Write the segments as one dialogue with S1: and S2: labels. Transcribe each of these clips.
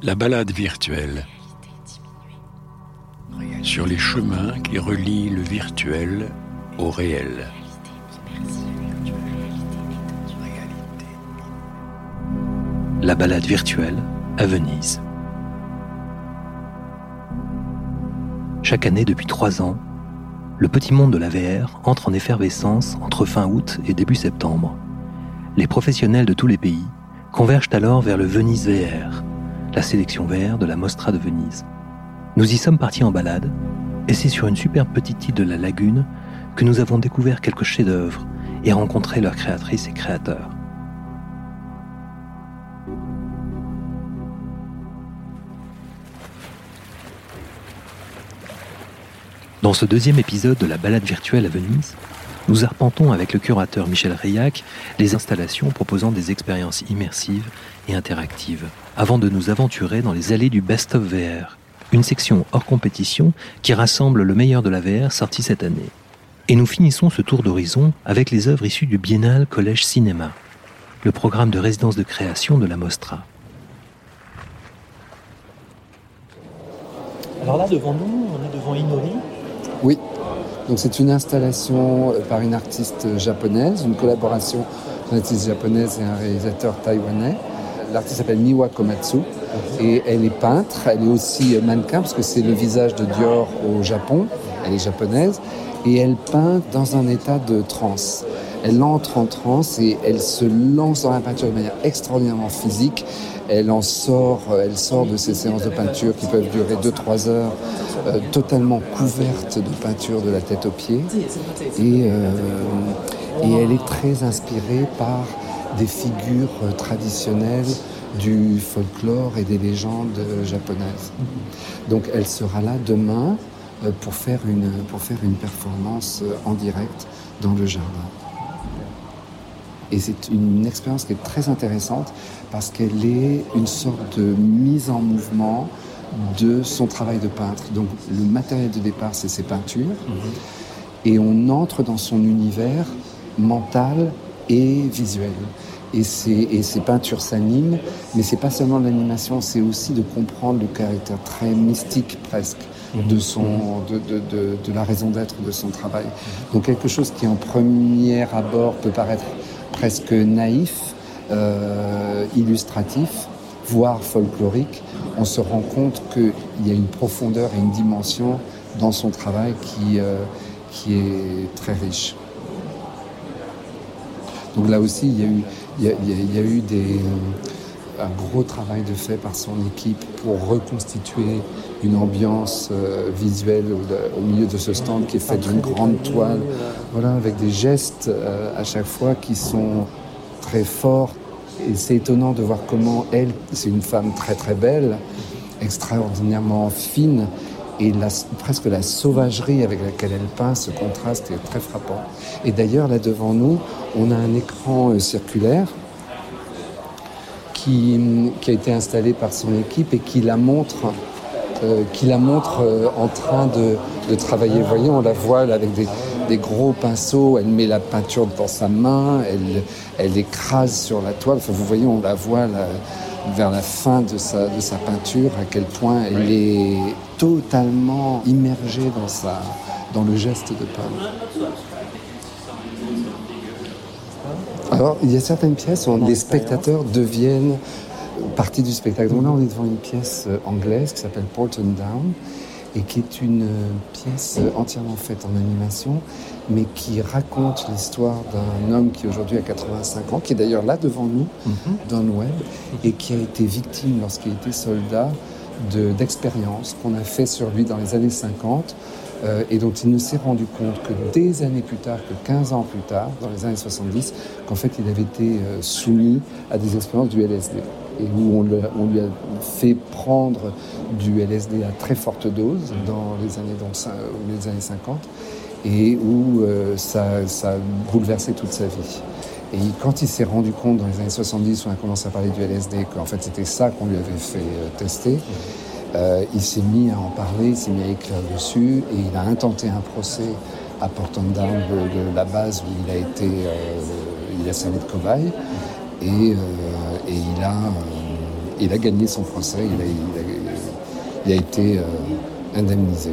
S1: La balade virtuelle. Sur les chemins qui relient le virtuel au réel.
S2: La balade virtuelle à Venise. Chaque année depuis trois ans, le petit monde de la VR entre en effervescence entre fin août et début septembre. Les professionnels de tous les pays convergent alors vers le Venise VR, la sélection VR de la Mostra de Venise. Nous y sommes partis en balade, et c'est sur une superbe petite île de la lagune que nous avons découvert quelques chefs-d'œuvre et rencontré leurs créatrices et créateurs. Dans ce deuxième épisode de la balade virtuelle à Venise, nous arpentons avec le curateur Michel Rayac les installations proposant des expériences immersives et interactives, avant de nous aventurer dans les allées du Best of VR, une section hors compétition qui rassemble le meilleur de la VR sorti cette année. Et nous finissons ce tour d'horizon avec les œuvres issues du Biennale Collège Cinéma, le programme de résidence de création de la Mostra.
S3: Alors là, devant nous, on est devant Inori,
S4: oui. Donc c'est une installation euh, par une artiste japonaise, une collaboration d'une artiste japonaise et un réalisateur taïwanais. L'artiste s'appelle Miwa Komatsu et elle est peintre, elle est aussi mannequin parce que c'est le visage de Dior au Japon, elle est japonaise et elle peint dans un état de transe. Elle entre en transe et elle se lance dans la peinture de manière extraordinairement physique. Elle en sort, euh, elle sort de ces séances de peinture qui peuvent durer 2-3 heures euh, totalement couverte de peinture de la tête aux pieds. Et, euh, et elle est très inspirée par des figures traditionnelles du folklore et des légendes japonaises. Donc elle sera là demain pour faire une, pour faire une performance en direct dans le jardin. Et c'est une expérience qui est très intéressante parce qu'elle est une sorte de mise en mouvement de son travail de peintre. Donc le matériel de départ, c'est ses peintures. Et on entre dans son univers mental et visuel. Et, et ces peintures s'animent, mais c'est pas seulement l'animation, c'est aussi de comprendre le caractère très mystique presque de, son, de, de, de, la raison d'être de son travail. Donc quelque chose qui en premier abord peut paraître presque naïf, euh, illustratif, voire folklorique, on se rend compte qu'il y a une profondeur et une dimension dans son travail qui, euh, qui est très riche. Donc là aussi, il y a eu, il y a, eu des, un gros travail de fait par son équipe pour reconstituer une ambiance euh, visuelle au, milieu de ce stand qui est fait d'une grande toile, voilà, avec des gestes à chaque fois qui sont très forts, et c'est étonnant de voir comment elle, c'est une femme très très belle, extraordinairement fine, et presque la sauvagerie avec laquelle elle peint, ce contraste est très frappant. Et d'ailleurs, là devant nous, on a un écran euh, circulaire qui, qui, a été installé par son équipe et qui la montre euh, qui la montre euh, en train de, de, travailler. Vous voyez, on la voit avec des, des, gros pinceaux, elle met la peinture dans sa main, elle, elle écrase sur la toile. Enfin, vous voyez, on la voit vers la fin de sa, de sa peinture, à quel point elle est totalement immergée dans, sa, dans le geste de peindre. Alors, il y a certaines pièces où les spectateurs deviennent partie du spectacle. Donc là, on est devant une pièce euh, anglaise qui s'appelle Porton Down et qui est une euh, pièce euh, entièrement faite en animation, mais qui raconte l'histoire d'un homme qui aujourd'hui a 85 ans, qui est d'ailleurs là devant nous, mhm. dans le web, et qui a été victime lorsqu'il était soldat d'expériences qu'on a fait sur lui dans les années 50 et dont il ne s'est rendu compte que des années plus tard, que 15 ans plus tard, dans les années 70, qu'en fait il avait été soumis à des expériences du LSD et où on, lui a fait prendre du LSD à très forte dose dans les années, les années 50 et où euh, ça, a bouleversé toute sa vie. Et quand il s'est rendu compte dans les années 70 où on a commencé à parler du LSD qu'en fait c'était ça qu'on lui avait fait euh, tester, euh, il s'est mis à en parler, il s'est mis à écrire dessus et il a intenté un procès à Portland Down de, la base où il a été, il a servi de cobaye et, et il a il a gagné son procès, il a, été indemnisé.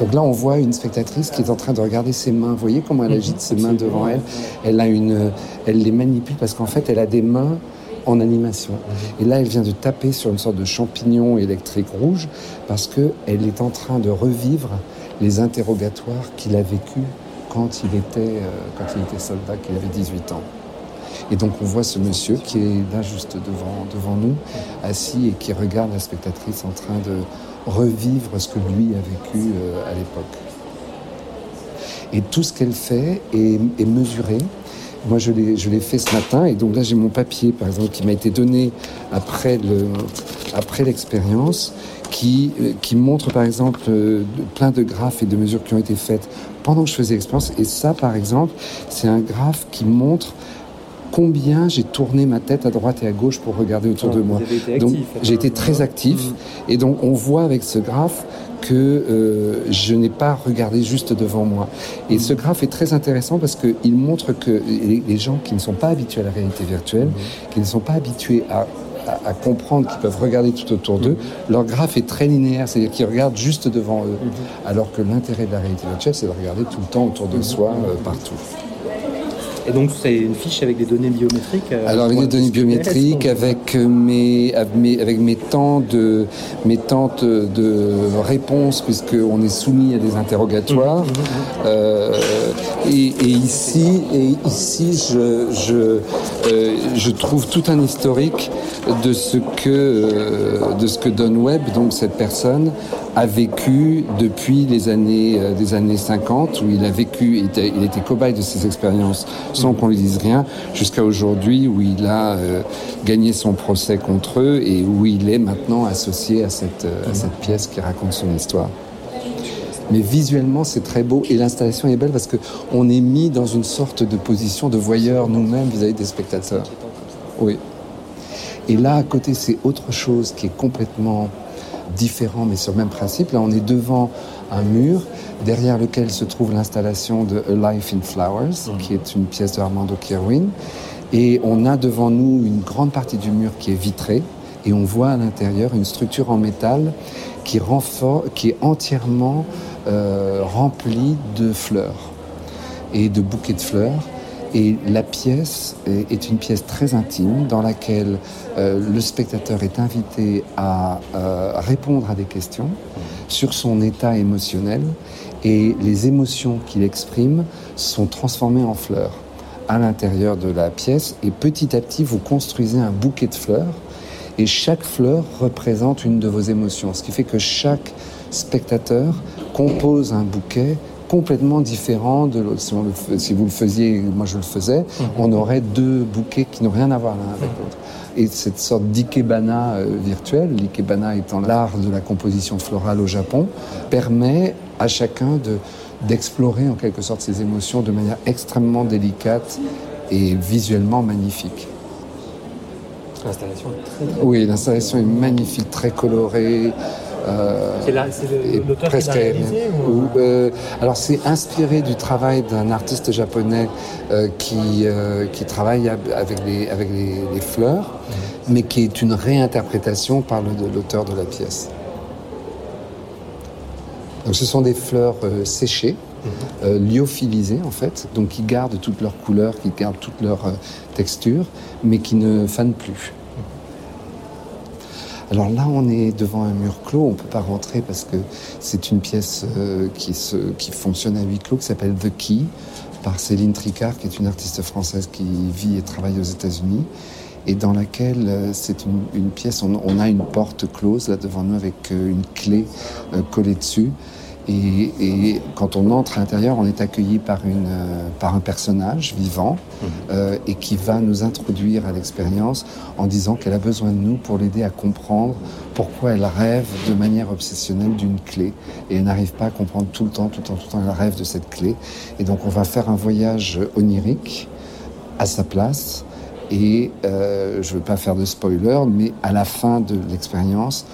S4: Donc là, on voit une spectatrice qui est en train de regarder ses mains. Vous voyez comment elle agite ses mains devant elle? Elle a une, elle les manipule parce qu'en fait, elle a des mains en animation. Et là, elle vient de taper sur une sorte de champignon électrique rouge parce qu'elle est en train de revivre les interrogatoires qu'il a vécus quand il était, euh, quand il était soldat, qu'il avait 18 ans. Et donc on voit ce monsieur qui est là juste devant, devant nous, assis et qui regarde la spectatrice en train de revivre ce que lui a vécu euh, à l'époque. Et tout ce qu'elle fait est, mesuré. Moi, je l'ai fait ce matin, et donc là, j'ai mon papier, par exemple, qui m'a été donné après l'expérience, après qui, euh, qui montre, par exemple, euh, plein de graphes et de mesures qui ont été faites pendant que je faisais l'expérience. Et ça, par exemple, c'est un graphe qui montre combien j'ai tourné ma tête à droite et à gauche pour regarder autour de moi. donc j'ai été très actif mmh. et donc on voit avec ce graphe que euh, je n'ai pas regardé juste devant moi. Et ce graphe est très intéressant parce qu'il montre que les, gens qui ne sont pas habitués à la réalité virtuelle, mmh. qui ne sont pas habitués à à, comprendre qu'ils peuvent regarder tout autour d'eux, mmh. leur graphe est très linéaire, c'est-à-dire qu'ils regardent juste devant eux. Alors que l'intérêt de la réalité virtuelle, c'est de regarder tout le temps autour de soi, euh, partout.
S3: Et donc, c'est une fiche avec des données biométriques
S4: euh, Alors, avec des données biométriques, avec mes, avec mes temps de, mes temps de réponse, puisqu'on est soumis à des interrogatoires. Mmh, mmh, mmh. Euh, et, ici, et ici je, je, euh, je, trouve tout un historique de ce que, de ce que Don Webb, donc cette personne, a vécu depuis les années, euh, des années 50, où il a vécu, il était, il était cobaye de ses expériences sans qu'on lui dise rien, jusqu'à aujourd'hui où il a euh, gagné son procès contre eux et où il est maintenant associé à cette, euh, à cette pièce qui raconte son histoire. Mais visuellement, c'est très beau et l'installation est belle parce qu'on est mis dans une sorte de position de voyeur nous-mêmes vis-à-vis des spectateurs. Oui. Et là, à côté, c'est autre chose qui est complètement différent mais sur le même principe. Là, on est devant un mur derrière lequel se trouve l'installation de A Life in Flowers, mhm. qui est une pièce de Armando Kirwin. Et on a devant nous une grande partie du mur qui est vitrée et on voit à l'intérieur une structure en métal qui, est entièrement euh, remplie de fleurs et de bouquets de fleurs. Et la pièce est une pièce très intime dans laquelle euh, le spectateur est invité à euh, répondre à des questions sur son état émotionnel et les émotions qu'il exprime sont transformées en fleurs à l'intérieur de la pièce et petit à petit vous construisez un bouquet de fleurs et chaque fleur représente une de vos émotions, ce qui fait que chaque spectateur compose un bouquet complètement différent de l'autre. Si, vous le faisiez, moi je le faisais, mhm. on aurait deux bouquets qui n'ont rien à voir l'un avec l'autre. Et cette sorte d'ikebana euh, virtuel, l'ikebana étant l'art de la composition florale au Japon, permet à chacun de d'explorer en quelque sorte ses émotions de manière extrêmement délicate et visuellement magnifique.
S3: L'installation est très,
S4: Oui, l'installation est magnifique, très colorée.
S3: Euh, c'est l'auteur qui l'a réalisé
S4: euh, Alors c'est inspiré du travail d'un artiste japonais euh, qui, qui travaille avec les, avec les, fleurs, mhm. mais qui est une réinterprétation par l'auteur de la pièce. Donc ce sont des fleurs séchées, mhm. lyophilisées en fait, donc qui gardent toutes leurs couleurs, qui gardent toute leur texture, mais qui ne fanent plus. Alors là, on est devant un mur clos, on ne peut pas rentrer parce que c'est une pièce euh, qui, qui fonctionne à huis clos, qui s'appelle The Key, par Céline Tricard, qui est une artiste française qui vit et travaille aux États-Unis, et dans laquelle euh, c'est une, pièce, on, a une porte close là devant nous avec euh, une clé collée dessus. Et, quand on entre à l'intérieur, on est accueilli par, une, euh, par un personnage vivant mhm. euh, et qui va nous introduire à l'expérience en disant qu'elle a besoin de nous pour l'aider à comprendre pourquoi elle rêve de manière obsessionnelle d'une clé. Et elle n'arrive pas à comprendre tout le temps, tout le temps, tout le temps, elle rêve de cette clé. Et donc on va faire un voyage onirique à sa place. Et euh, je ne veux pas faire de spoiler, mais à la fin de l'expérience,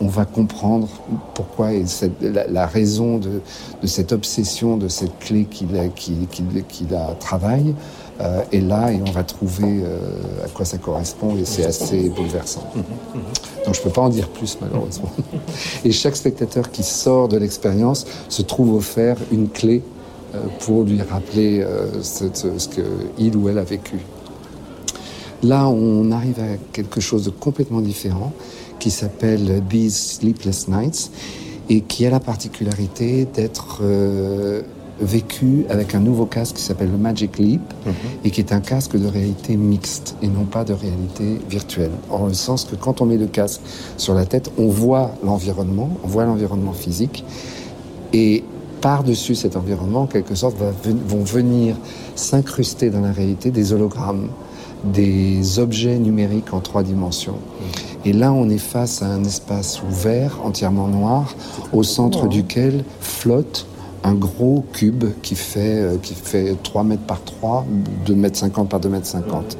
S4: on va comprendre pourquoi et la, raison de, cette obsession, de cette clé qu'il a, qu'il, travaille, Euh, et là, et on va trouver euh, à quoi ça correspond et c'est assez bouleversant. Donc je ne peux pas en dire plus malheureusement. Et chaque spectateur qui sort de l'expérience se trouve offert une clé euh, pour lui rappeler ce, ce qu'il ou elle a vécu. Là, on arrive à quelque chose de complètement différent qui s'appelle These Sleepless Nights et qui a la particularité d'être vécu avec un nouveau casque qui s'appelle le Magic Leap mhm. et qui est un casque de réalité mixte et non pas de réalité virtuelle. En le sens que quand on met le casque sur la tête, on voit l'environnement, on voit l'environnement physique et par-dessus cet environnement, en quelque sorte, vont venir s'incruster dans la réalité des hologrammes, des objets numériques en trois dimensions. Mhm. Et là, on est face à un espace ouvert, entièrement noir, au centre hein. duquel flotte un gros cube qui fait, euh, qui fait 3 mètres par 3, 2 mètres 50 par 2 mètres 50.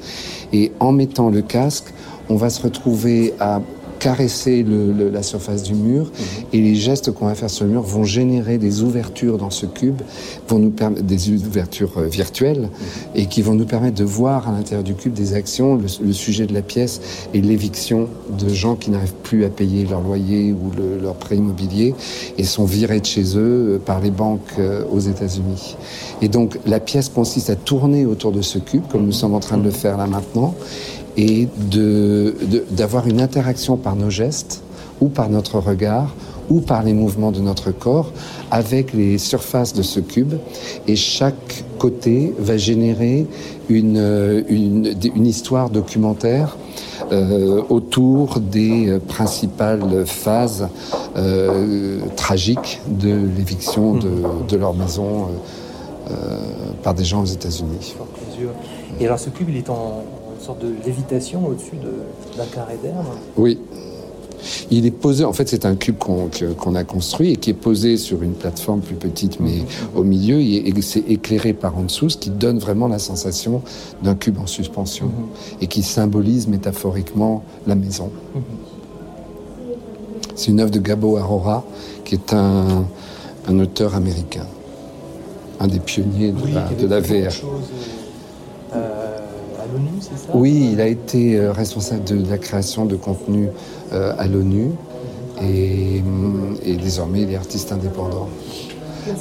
S4: Et en mettant le casque, on va se retrouver à caresser la surface du mur mhm. et les gestes qu'on va faire sur le mur vont générer des ouvertures dans ce cube, vont nous permettre des ouvertures euh, virtuelles mhm. et qui vont nous permettre de voir à l'intérieur du cube des actions. Le, sujet de la pièce et l'éviction de gens qui n'arrivent plus à payer leur loyer ou leur prêt immobilier et sont virés de chez eux euh, par les banques euh, aux États-Unis. Et donc la pièce consiste à tourner autour de ce cube, comme nous sommes en train de le faire là maintenant et d'avoir de, une interaction par nos gestes ou par notre regard ou par les mouvements de notre corps avec les surfaces de ce cube. Et chaque côté va générer une, une, une histoire documentaire euh, autour des principales phases euh, tragiques de l'éviction de, mmh. de, leur maison euh, par des gens aux États-Unis.
S3: Et alors ce cube, il est en, sorte de lévitation au-dessus d'un carré d'air
S4: Oui. Il est posé, en fait, c'est un cube qu'on a construit et qui est posé sur une plateforme plus petite, mais au milieu, et c'est éclairé par en dessous, ce qui donne vraiment la sensation d'un cube en suspension mhm. et qui symbolise métaphoriquement la maison. Mhm. C'est une œuvre de Gabo Arora, qui est un, auteur américain, un des pionniers de, la, de la VR. Oui, il a été euh, responsable de, la création de contenu euh, à l'ONU. Et, désormais il est artiste indépendant.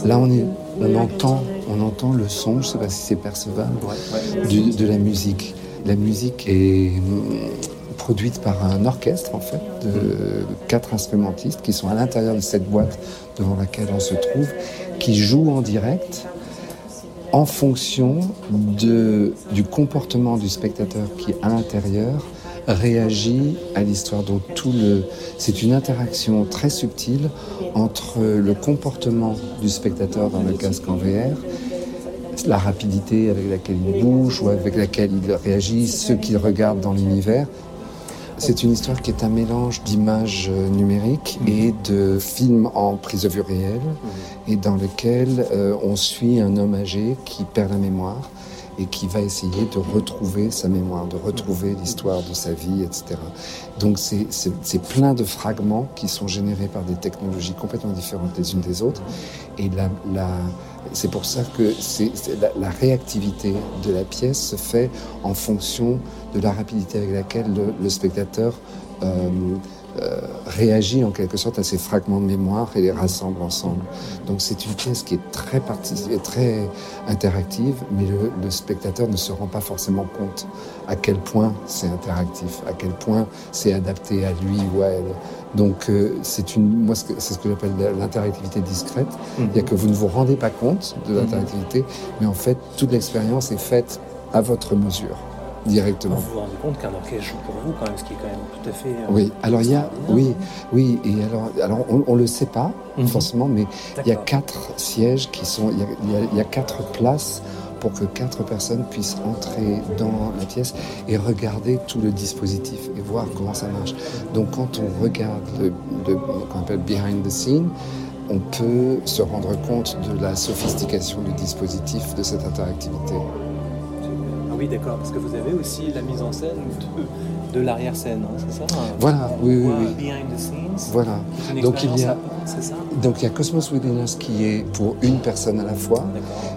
S4: Là, on, est, on, entend, on entend le son, je ne sais pas si c'est percevable, de la musique. La musique est mm, produite par un orchestre, en fait, de quatre instrumentistes qui sont à l'intérieur de cette boîte devant laquelle on se trouve, qui jouent en direct en fonction du comportement du spectateur qui, à l'intérieur, réagit à l'histoire. Donc c'est une interaction très subtile entre le comportement du spectateur dans le casque en VR, la rapidité avec laquelle il bouge ou avec laquelle il réagit, ce qu'il regarde dans l'univers, c'est une histoire qui est un mélange d'images euh, numériques mhm. et de films en prise de vue réelle, mhm. et dans lequel euh, on suit un homme âgé qui perd la mémoire et qui va essayer de retrouver sa mémoire, de retrouver mhm. l'histoire de sa vie, etc. Donc c'est plein de fragments qui sont générés par des technologies complètement différentes les unes des autres. Et la, la c'est pour ça que la, réactivité de la pièce se fait en fonction de la rapidité avec laquelle le, spectateur euh, euh, réagit en quelque sorte à ces fragments de mémoire et les rassemble ensemble. Donc c'est une pièce qui est très, très interactive, mais le, spectateur ne se rend pas forcément compte à quel point c'est interactif, à quel point c'est adapté à lui ou à elle. Donc euh, c'est une, moi c'est ce que j'appelle l'interactivité discrète. Il y a que vous ne vous rendez pas compte de l'interactivité, mais en fait toute l'expérience est faite à votre mesure directement.
S3: Vous vous rendez compte qu'un orchestre joue pour vous, quand même, ce qui est quand même tout à fait. Euh,
S4: oui, alors il y a, oui, oui, et alors, alors on, ne le sait pas mhm. forcément, mais il y a quatre sièges qui sont, il y a, il y a quatre places pour que quatre personnes puissent entrer dans la pièce et regarder tout le dispositif et voir comment ça marche. Donc quand on regarde le, qu'on appelle behind the scene, on peut se rendre compte de la sophistication du dispositif, de cette interactivité.
S3: Ah oui, d'accord, parce que vous avez aussi la mise en scène de l'arrière-scène, hein, c'est ça
S4: Voilà, oui, oui, oui.
S3: Behind the scenes.
S4: Voilà. Donc il y a,
S3: ça
S4: donc il y a Cosmos Within Us qui est pour une personne à la fois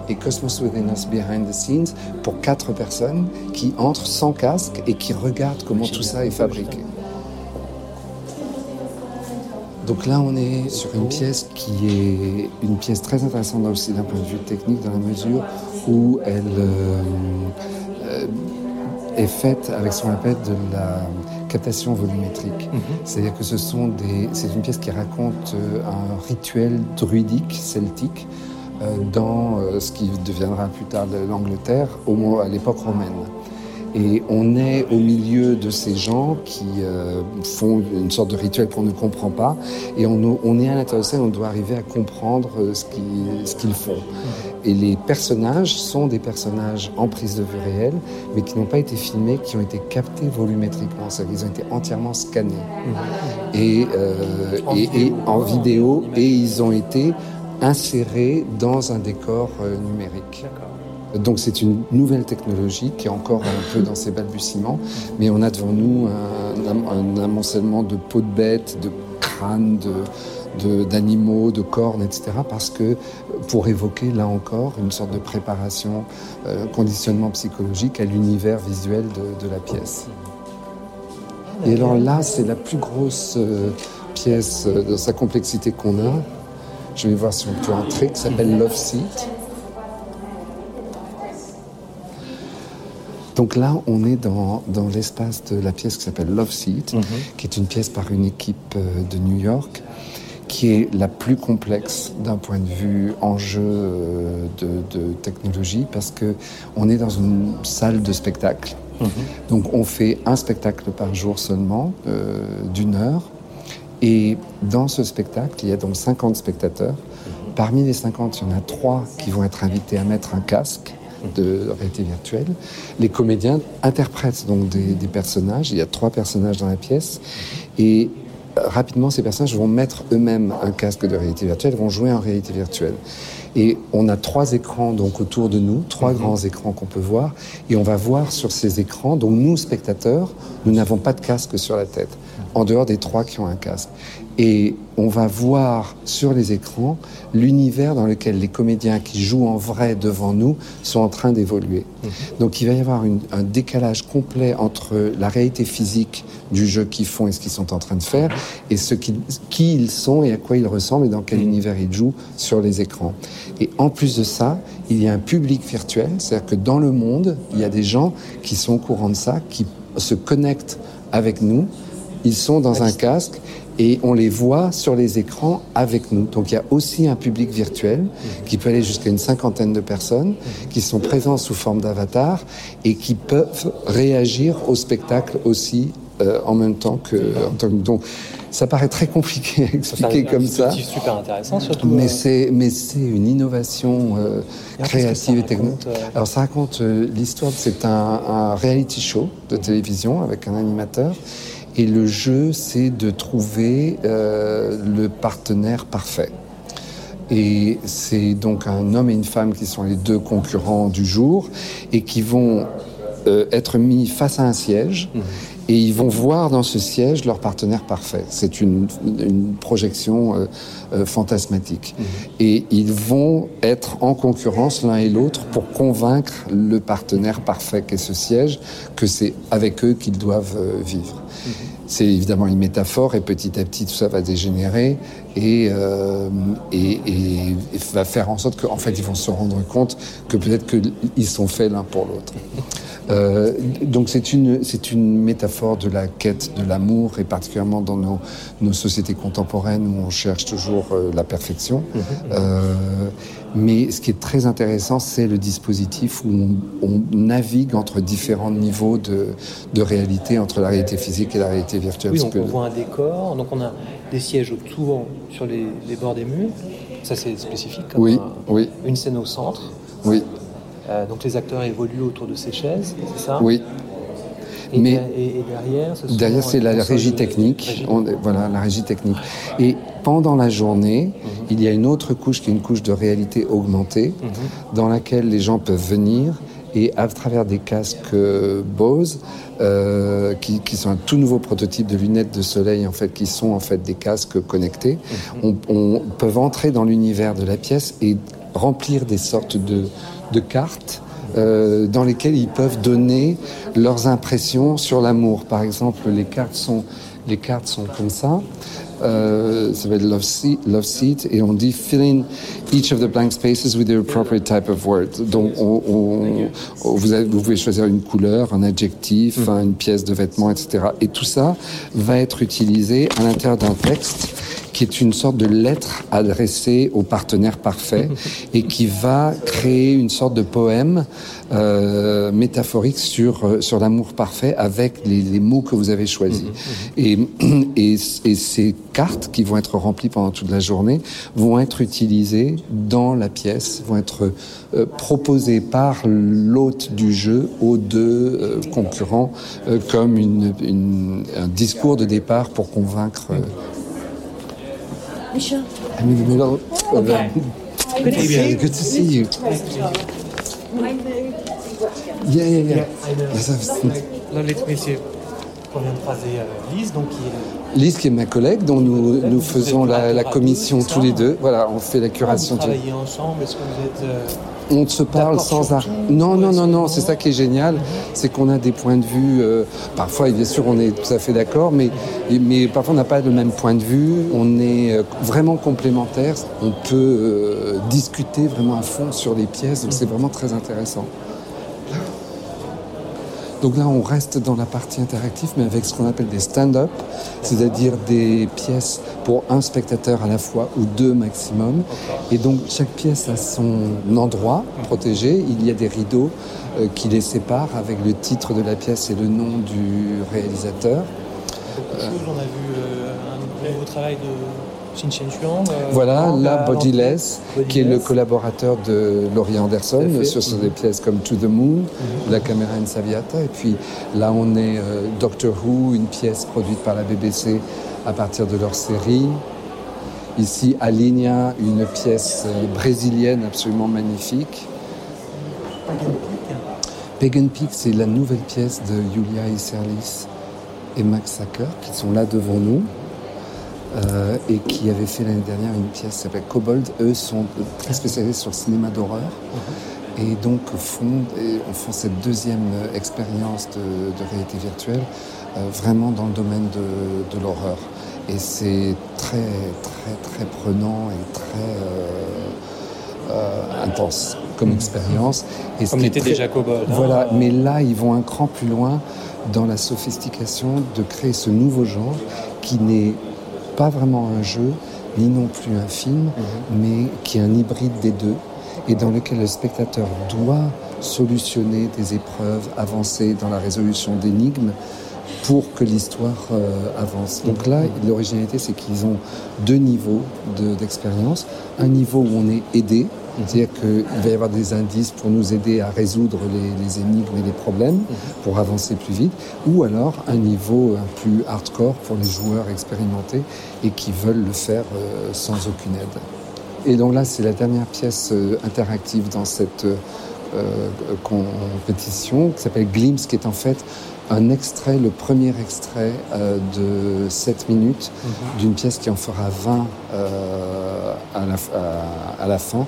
S4: et Cosmos Within Us Behind the Scenes pour quatre personnes qui entrent sans casque et qui regardent comment tout ça est fabriqué. Donc là, on est sur une pièce qui est une pièce très intéressante aussi d'un point de vue technique, dans la mesure où elle euh, est faite avec ce qu'on appelle de la captation volumétrique. C'est-à-dire que ce sont des, c'est une pièce qui raconte euh, un rituel druidique celtique euh, dans euh, ce qui deviendra plus tard l'Angleterre à l'époque romaine. Et on est au milieu de ces gens qui euh, font une sorte de rituel qu'on ne comprend pas. Et on, on est à l'intérieur de ça, on doit arriver à comprendre euh, ce qu'ils ce qu'ils font. Et les personnages sont des personnages en prise de vue réelle, mais qui n'ont pas été filmés, qui ont été captés volumétriquement. C'est-à-dire qu'ils ont été entièrement scannés. Et, euh,
S3: En
S4: et- et
S3: vidéo.
S4: en vidéo, et ils ont été insérés dans un décor euh, numérique. Donc c'est une nouvelle technologie qui est encore un peu dans ses balbutiements, mais on a devant nous un, un amoncellement de peaux de bêtes, de crânes, de- d'animaux, de, cornes, etc. Parce que pour évoquer là encore une sorte de préparation, euh, conditionnement psychologique à l'univers visuel de, de la pièce. Et alors là, c'est la plus grosse euh, pièce euh, dans sa complexité qu'on a. Je vais voir si on peut entrer, qui s'appelle Love Seat. Donc là, on est dans, dans l'espace de la pièce qui s'appelle Love Seat, qui est une pièce par une équipe de New York, qui est la plus complexe d'un point de vue enjeu euh, de, de technologie, parce que on est dans une salle de spectacle. Donc on fait un spectacle par jour seulement, euh, d'une heure. Et dans ce spectacle, il y a donc 50 spectateurs. Parmi les 50, il y en a trois qui vont être invités à mettre un casque de réalité virtuelle. Les comédiens interprètent donc des, des personnages. Il y a trois personnages dans la pièce. Et rapidement, ces personnages vont mettre eux-mêmes un casque de réalité virtuelle, vont jouer en réalité virtuelle. Et on a trois écrans donc autour de nous, trois grands écrans qu'on peut voir, et on va voir sur ces écrans. Donc nous, spectateurs, nous n'avons pas de casque sur la tête, en dehors des trois qui ont un casque. Et on va voir sur les écrans l'univers dans lequel les comédiens qui jouent en vrai devant nous sont en train d'évoluer. Donc il va y avoir une- un décalage complet entre la réalité physique du jeu qu'ils font et ce qu'ils sont en train de faire, et ce qui ils sont et à quoi ils ressemblent et dans quel univers ils jouent sur les écrans. Et en plus de ça, il y a un public virtuel, c'est-à-dire que dans le monde, il y a des gens qui sont au courant de ça, qui se connectent avec nous, ils sont dans un casque et on les voit sur les écrans avec nous. Donc il y a aussi un public virtuel qui peut aller jusqu'à une cinquantaine de personnes qui sont présents sous forme d'avatar et qui peuvent réagir au spectacle aussi euh, en même temps que. en tant que- donc ça paraît très compliqué à expliquer comme ça.
S3: dispositif super intéressant, surtout.
S4: Mais
S3: euh,
S4: c'est mais c'est une innovation euh,
S3: Et
S4: créative et technique.
S3: euh
S4: Alors ça raconte euh, l'histoire. C'est un, un reality show de télévision avec un animateur. Et le jeu, c'est de trouver euh, le partenaire parfait. Et c'est donc un homme et une femme qui sont les deux concurrents du jour et qui vont euh, être mis face à un siège et ils vont voir dans ce siège leur partenaire parfait. C'est une, une projection euh, euh, fantasmatique. Et ils vont être en concurrence l'un et l'autre pour convaincre le partenaire parfait qu'est ce siège que c'est avec eux qu'ils doivent euh, vivre. C'est évidemment une métaphore et petit à petit tout ça va dégénérer et, euh, et, et- et va faire en sorte qu'en fait ils vont se rendre compte que peut-être qu'ils sont faits l'un pour l'autre. Euh, donc c'est une, c'est une métaphore de la quête de l'amour et particulièrement dans nos, nos sociétés contemporaines où on cherche toujours euh, la perfection. Euh, mais ce qui est très intéressant, c'est le dispositif où on, on navigue entre différents niveaux de, de réalité, entre la réalité physique et la réalité virtuelle.
S3: Oui, donc on voit un décor, donc on a des sièges autour sur les, les bords des murs. Ça, c'est spécifique. comme
S4: Oui,
S3: un-
S4: oui,
S3: Une scène au centre.
S4: oui,
S3: Euh, donc les acteurs évoluent autour de ces chaises, c'est ça
S4: oui.
S3: Et,
S4: mais-
S3: der- et- et derrière, ce sont
S4: Derrière, c'est la régie technique.
S3: régie-
S4: On- voilà, la régie technique. Et pendant la journée, il y a une autre couche qui est une couche de réalité augmentée, dans laquelle les gens peuvent venir et à travers des casques Bose, euh, qui, qui, sont un tout nouveau prototype de lunettes de soleil en fait, qui sont en fait des casques connectés, mhm. on, on peut entrer dans l'univers de la pièce et remplir des sortes de, de cartes euh, dans lesquelles ils peuvent donner leurs impressions sur l'amour. Par exemple, les cartes sont les cartes sont comme ça euh, ça s'appelle Love Seat, Love Seat, et on dit fill in each of the blank spaces with the appropriate type of word. Donc, on, on, vous, avez, vous, pouvez choisir une couleur, un adjectif, mm. une pièce de vêtement, etc. Et tout ça va être utilisé à l'intérieur d'un texte qui est une sorte de lettre adressée au partenaire parfait et qui va créer une sorte de poème euh, métaphorique sur, euh, sur l'amour parfait avec les, les, mots que vous avez choisis. Et, et, et, ces cartes qui vont être remplies pendant toute la journée vont être utilisées dans la pièce, vont être euh, proposées par l'hôte du jeu aux deux euh, concurrents comme une, une, un discours de départ pour convaincre
S5: Michel.
S4: I mean, we don't. Okay. Good to see you. Good to see you. Yeah, yeah, yeah.
S3: Lovely to meet you. On vient de croiser Lise, donc qui est...
S4: Lise, qui est ma collègue, dont nous, nous faisons la, la commission tous les deux. Voilà, on fait la curation.
S3: Vous travaillez ensemble Est-ce que vous êtes...
S4: On se parle sans arrêt. Non, non, non, non, c'est ça qui est génial, c'est qu'on a des points de vue, euh, parfois, bien sûr, on est tout à fait d'accord, mais, mais parfois on n'a pas le même point de vue, on est euh, vraiment complémentaires, on peut euh, discuter vraiment à fond sur les pièces, donc c'est vraiment très intéressant. Donc là, on reste dans la partie interactive, mais avec ce qu'on appelle des stand-up, c'est-à-dire des pièces pour un spectateur à la fois ou deux maximum. Et donc chaque pièce a son endroit protégé. Il y a des rideaux euh, qui les séparent avec le titre de la pièce et le nom du réalisateur. Voilà, la Bodiless, qui est le collaborateur de Laurie Anderson sur des mhm. pièces comme To the Moon, mhm. La caméra Saviata. Et puis là, on est euh, Doctor Who, une pièce produite par la BBC à partir de leur série. Ici, Alinea, une pièce euh, brésilienne absolument magnifique. Pagan Peak, c'est la nouvelle pièce de Julia Iserlis et Max Sacker qui sont là devant nous. Euh, et qui avait fait l'année dernière une pièce qui s'appelle Kobold. Eux sont très spécialisés sur le cinéma d'horreur. Et donc font, et on font cette deuxième expérience de, de, réalité virtuelle euh, vraiment dans le domaine de, de l'horreur. Et c'est très, très, très prenant et très euh, euh intense comme expérience.
S3: Et comme l'était déjà Kobold.
S4: Hein. Voilà, mais là, ils vont un cran plus loin dans la sophistication de créer ce nouveau genre qui n'est pas vraiment un jeu, ni non plus un film, mhm. mais qui est un hybride des deux, et dans lequel le spectateur doit solutionner des épreuves, avancer dans la résolution d'énigmes pour que l'histoire euh, avance. Donc là, mhm. l'originalité, c'est qu'ils ont deux niveaux d'expérience. un niveau où on est aidé, c'est-à-dire qu'il va y avoir des indices pour nous aider à résoudre les, énigmes et les problèmes, pour avancer plus vite, ou alors un niveau un plus hardcore pour les joueurs expérimentés et qui veulent le faire euh, sans aucune aide. Et donc là, c'est la dernière pièce euh, interactive dans cette euh, compétition qui s'appelle Glimpse, qui est en fait un extrait, le premier extrait de 7 minutes mhm. d'une pièce qui en fera 20 à la, à, la, fin.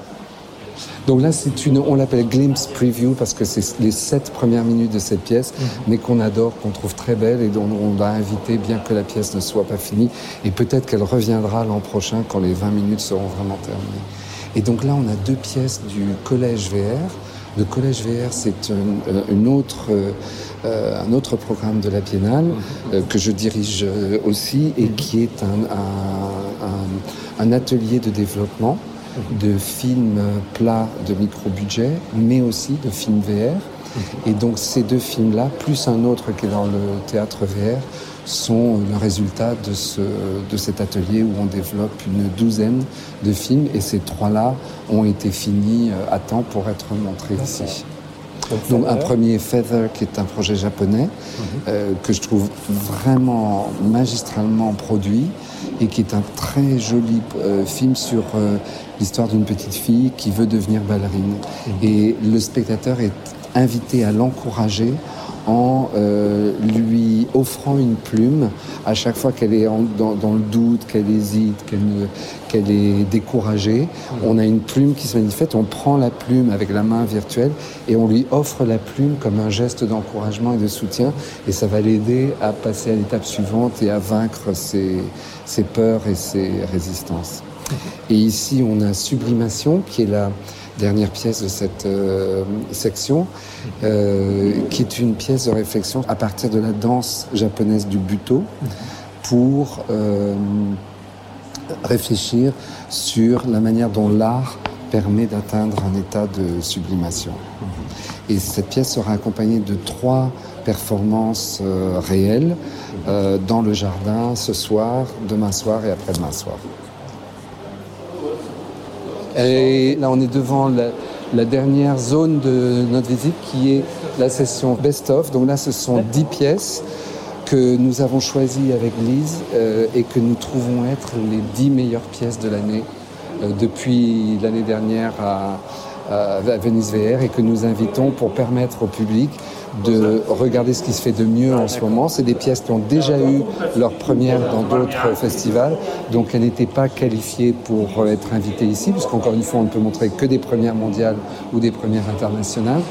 S4: Donc là, c'est une, on l'appelle glimpse preview parce que c'est les sept premières minutes de cette pièce, mhm. mais qu'on adore, qu'on trouve très belle et dont on va inviter, bien que la pièce ne soit pas finie. Et peut-être qu'elle reviendra l'an prochain quand les 20 minutes seront vraiment terminées. Et donc là, on a deux pièces du collège VR. Le collège VR, c'est euh, une, autre, euh, un autre programme de la Biennale mhm. euh, que je dirige aussi et mhm. qui est un, un, un atelier de développement de films plats de micro-budget, mais aussi de films VR. Et donc ces deux films-là, plus un autre qui est dans le théâtre VR, sont le résultat de, ce, de cet atelier où on développe une douzaine de films et ces trois-là ont été finis euh, à temps pour être montrés ici. Donc un premier Feather qui est un projet japonais mhm. euh, que je trouve vraiment magistralement produit et qui est un très joli euh, film sur euh, l'histoire d'une petite fille qui veut devenir ballerine. Mhm. Et le spectateur est inviter à l'encourager en euh, lui offrant une plume à chaque fois qu'elle est dans, le doute, qu'elle hésite, qu'elle est découragée. On a une plume qui se manifeste, on prend la plume avec la main virtuelle et on lui offre la plume comme un geste d'encouragement et de soutien et ça va l'aider à passer à l'étape suivante et à vaincre ses, ses peurs et ses résistances. Et ici, on a Sublimation qui est la dernière pièce de cette euh, section, euh, qui est une pièce de réflexion à partir de la danse japonaise du buto pour euh, réfléchir sur la manière dont l'art permet d'atteindre un état de sublimation. Et cette pièce sera accompagnée de trois performances réelles dans le jardin ce soir, demain soir et après-demain soir. Et là, on est devant la, dernière zone de notre visite qui est la session Best of. Donc là, ce sont dix pièces que nous avons choisies avec Lise euh, et que nous trouvons être les dix meilleures pièces de l'année euh, depuis l'année dernière à, à, Venise VR et que nous invitons pour permettre au public de regarder ce qui se fait de mieux en ce moment. C'est des pièces qui ont déjà eu leur première dans d'autres festivals, donc elles n'étaient pas qualifiées pour être invitées ici, puisqu'encore une fois, on ne peut montrer que des premières mondiales ou des premières internationales.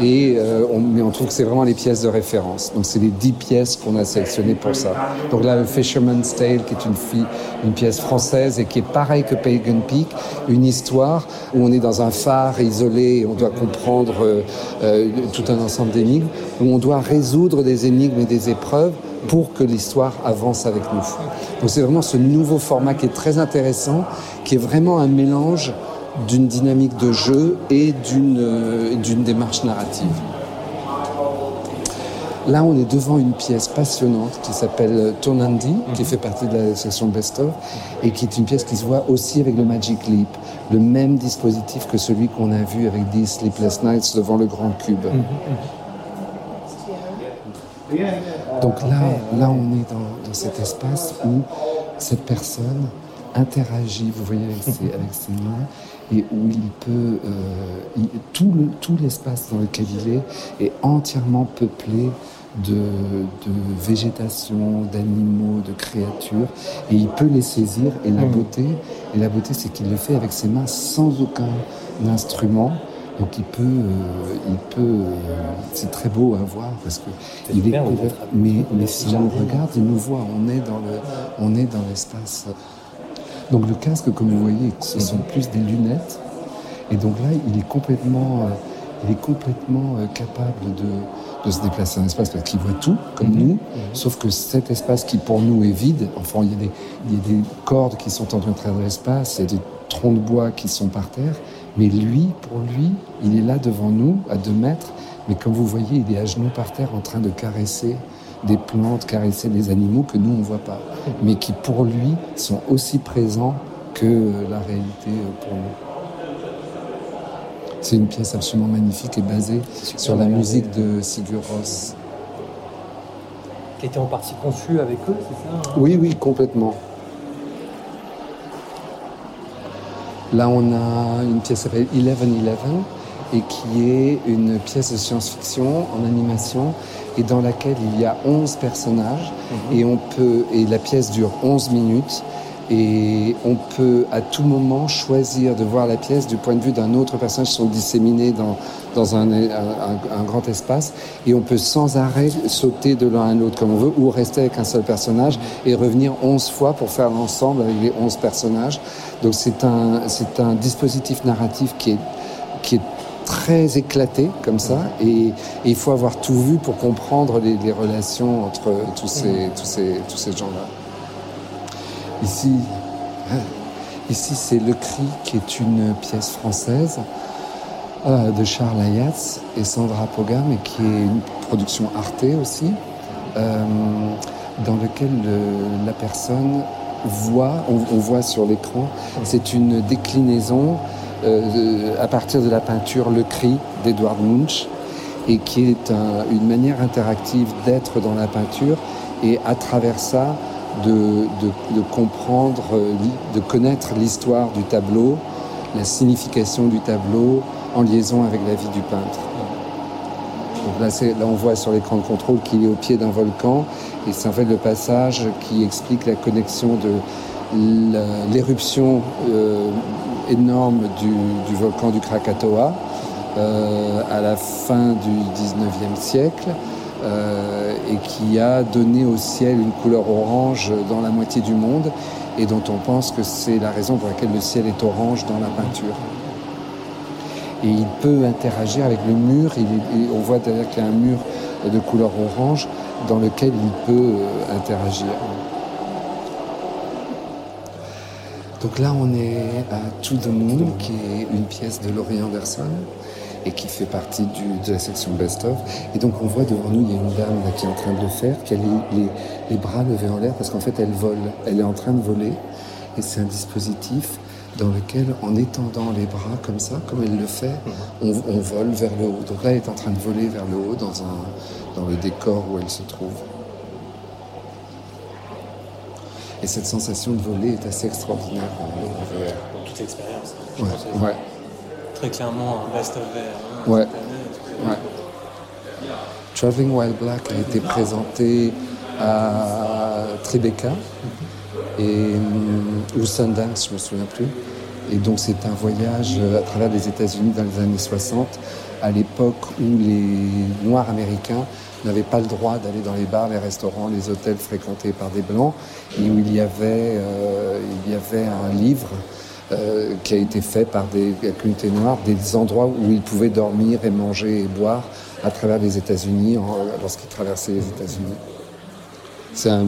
S4: Et euh, on, mais on trouve que c'est vraiment les pièces de référence. Donc c'est les dix pièces qu'on a sélectionnées pour ça. Donc là, Fisherman's Tale, qui est une, fille, une pièce française et qui est pareil que Pagan Peak, une histoire où on est dans un phare isolé et on doit comprendre euh, euh, tout un ensemble d'énigmes où on doit résoudre des énigmes et des épreuves pour que l'histoire avance avec nous. Donc c'est vraiment ce nouveau format qui est très intéressant, qui est vraiment un mélange d'une dynamique de jeu et d'une euh, démarche narrative. Là, on est devant une pièce passionnante qui s'appelle Tonandi, qui mhm. fait partie de la section Best of, et qui est une pièce qui se voit aussi avec le Magic Leap, le même dispositif que celui qu'on a vu avec These Sleepless Nights devant le grand cube. Mhm, mhm. Donc là, là on est dans, cet espace où cette personne interagit, vous voyez, avec ses, mains, et où il peut... Euh, tout, le, tout l'espace dans lequel il est est entièrement peuplé de, végétation, d'animaux, de créatures, et il peut les saisir. Et la beauté, et la beauté, c'est qu'il le fait avec ses mains sans aucun instrument. Donc il peut, euh, il peut, euh, c'est très beau à voir parce que il est mais, mais si on regarde, il nous voit, on est dans le, on est dans l'espace. Donc le casque, comme vous voyez, ce sont plus des lunettes, et donc là, il est complètement, euh, il est complètement capable de, de se déplacer dans l'espace parce qu'il voit tout, comme mhm. nous, mhm. sauf que cet espace qui pour nous est vide, enfin il y a des, il y a des cordes qui sont en train de l'espace, il y a des troncs de bois qui sont par terre, mais lui, pour lui, il est là devant nous, à deux mètres, mais comme vous voyez, il est à genoux par terre en train de caresser des plantes, caresser des animaux que nous, on ne voit pas, mais qui pour lui sont aussi présents que la réalité pour nous. C'est une pièce absolument magnifique et basée sur la musique de Sigur Rós.
S3: Qui était en partie conçue avec eux, c'est ça
S4: hein? Oui, oui, complètement. Là, on a une pièce qui s'appelle Eleven Eleven et qui est une pièce de science-fiction en animation et dans laquelle il y a 11 personnages mhm. et on peut et la pièce dure 11 minutes et on peut à tout moment choisir de voir la pièce du point de vue d'un autre personnage qui sont disséminés dans, dans un, un, grand espace et on peut sans arrêt sauter de l'un à l'autre comme on veut ou rester avec un seul personnage et revenir 11 fois pour faire l'ensemble avec les 11 personnages. Donc c'est un, c'est un dispositif narratif qui est, qui est très éclaté comme ça et, il faut avoir tout vu pour comprendre les, les relations entre tous ces, tous ces, tous ces gens-là. Ici, hein, ici c'est Le Cri, qui est une pièce française euh, de Charles Ayatz et Sandra Pogam, et qui est une production Arte aussi, euh, dans lequel la personne voit, on, voit sur l'écran, c'est une déclinaison euh, à partir de la peinture Le Cri d'Edouard Munch, et qui est une manière interactive d'être dans la peinture, et à travers ça, de, comprendre, de connaître l'histoire du tableau, la signification du tableau en liaison avec la vie du peintre. Donc là, là, on voit sur l'écran de contrôle qu'il est au pied d'un volcan. Et c'est en fait le passage qui explique la connexion de l'éruption euh, énorme du, volcan du Krakatoa euh, à la fin du 19e siècle euh, et qui a donné au ciel une couleur orange dans la moitié du monde et dont on pense que c'est la raison pour laquelle le ciel est orange dans la peinture. Et il peut interagir avec le mur, on voit d'ailleurs qu'il y a un mur de couleur orange dans lequel il peut interagir. Donc là, on est à To the Moon, qui est une pièce de Laurie Anderson et qui fait partie de la section Best of. Et donc on voit devant nous, il y a une dame qui est en train de le faire, qui a les, bras levés en l'air parce qu'en fait elle vole, elle est en train de voler. Et c'est un dispositif dans lequel, en étendant les bras comme ça, comme elle le fait, on, vole vers le haut. Donc là, elle est en train de voler vers le haut dans, un, dans le décor où elle se trouve. Et cette sensation de voler est assez extraordinaire
S3: Dans toute l'expérience.
S4: Ouais,
S3: Très clairement un best of.
S4: Hein, ouais. ouais. Traveling Wild Black a été présenté à Tribeca et, ou mm, Sundance, je me souviens plus. Et donc c'est un voyage à travers les États-Unis dans les années 60, à l'époque où les Noirs américains n'avaient pas le droit d'aller dans les bars, les restaurants, les hôtels fréquentés par des blancs, et où il y avait, euh, il y avait un livre euh, qui a été fait par des communautés noires, des endroits où ils pouvaient dormir et manger et boire à travers les États-Unis lorsqu'ils traversaient les États-Unis. C'est un,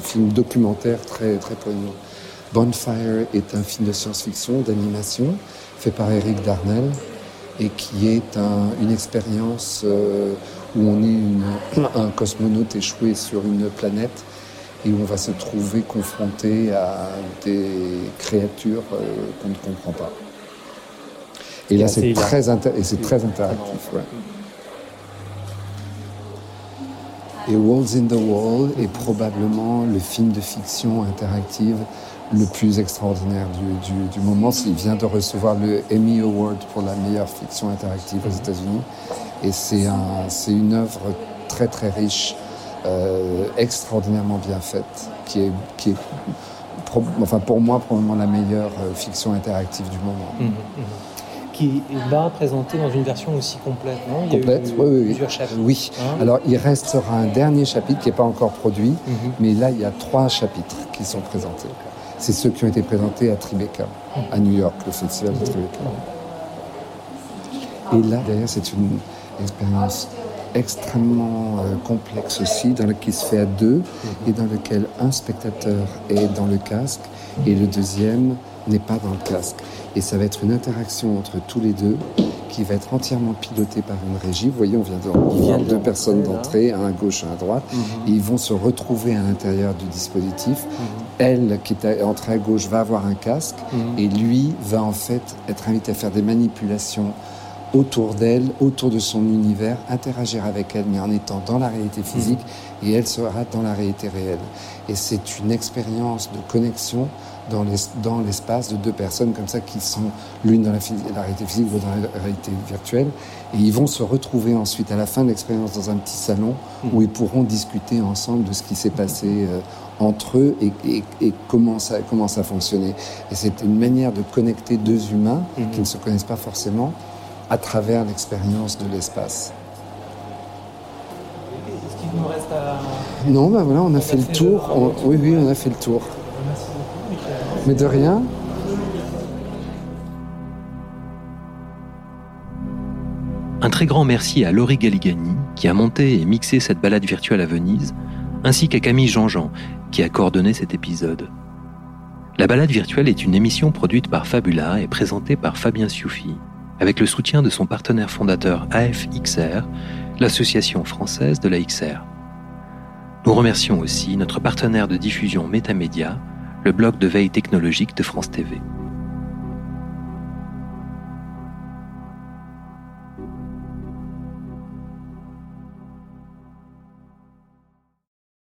S4: film documentaire très, très poignant. Bonfire est un film de science-fiction, d'animation, fait par Eric Darnell, et qui est une expérience euh, où on est un cosmonaute échoué sur une planète et on va se trouver confronté à des créatures euh, qu'on ne comprend pas. Et là, c'est très, très interactif. Et Walls in the Wall est probablement le film de fiction interactive le plus extraordinaire du, du, moment. Il vient de recevoir le Emmy Award pour la meilleure fiction interactive aux États-Unis. Et c'est un, une œuvre très très riche, euh, extraordinairement bien faite, qui est, qui est enfin pour moi probablement la meilleure euh, fiction interactive du moment. Mmh, mmh.
S3: Qui va présenter dans une version aussi complète, non?
S4: Complète, oui, oui, Plusieurs chapitres. Oui. Hein? Alors il restera un dernier chapitre qui n'est pas encore produit, mmh. mais là il y a trois chapitres qui sont présentés. C'est ceux qui ont été présentés à Tribeca, à New York, le festival de Tribeca. Et là, derrière, c'est une expérience extrêmement euh, complexe aussi, dans qui se fait à deux et dans lequel un spectateur est dans le casque et le deuxième n'est pas dans le casque. Et ça va être une interaction entre tous les deux qui va être entièrement pilotée par une régie. Vous voyez, on vient de voir deux personnes d'entrée, un à gauche, un à droite. Mhm. et ils vont se retrouver à l'intérieur du dispositif. Mhm. Elle, qui est entrée à gauche, va avoir un casque mhm. et lui va en fait être invité à faire des manipulations autour d'elle, autour de son univers, interagir avec elle, mais en étant dans la réalité physique, et elle sera dans la réalité réelle. Et c'est une expérience de connexion dans l'espace de deux personnes comme ça qui sont l'une dans la, réalité physique, l'autre dans la réalité virtuelle. Et ils vont se retrouver ensuite à la fin de l'expérience dans un petit salon où ils pourront discuter ensemble de ce qui s'est passé euh, entre eux et, comment, ça, comment ça fonctionnait. Et c'est une manière de connecter deux humains qui ne se connaissent pas forcément à travers l'expérience de l'espace.
S3: Est-ce qu'il nous reste à...
S4: Non, ben voilà, on a fait, le tour. Oui, oui, on a fait le tour. Merci beaucoup. Mais de rien.
S2: Un très grand merci à Laurie Galligani qui a monté et mixé cette balade virtuelle à Venise, ainsi qu'à Camille Jean-Jean qui a coordonné cet épisode. La balade virtuelle est une émission produite par Fabula et présentée par Fabien Sioufi avec le soutien de son partenaire fondateur AFXR, l'association française de la XR. Nous remercions aussi notre partenaire de diffusion Métamédia, le blog de veille technologique de France TV.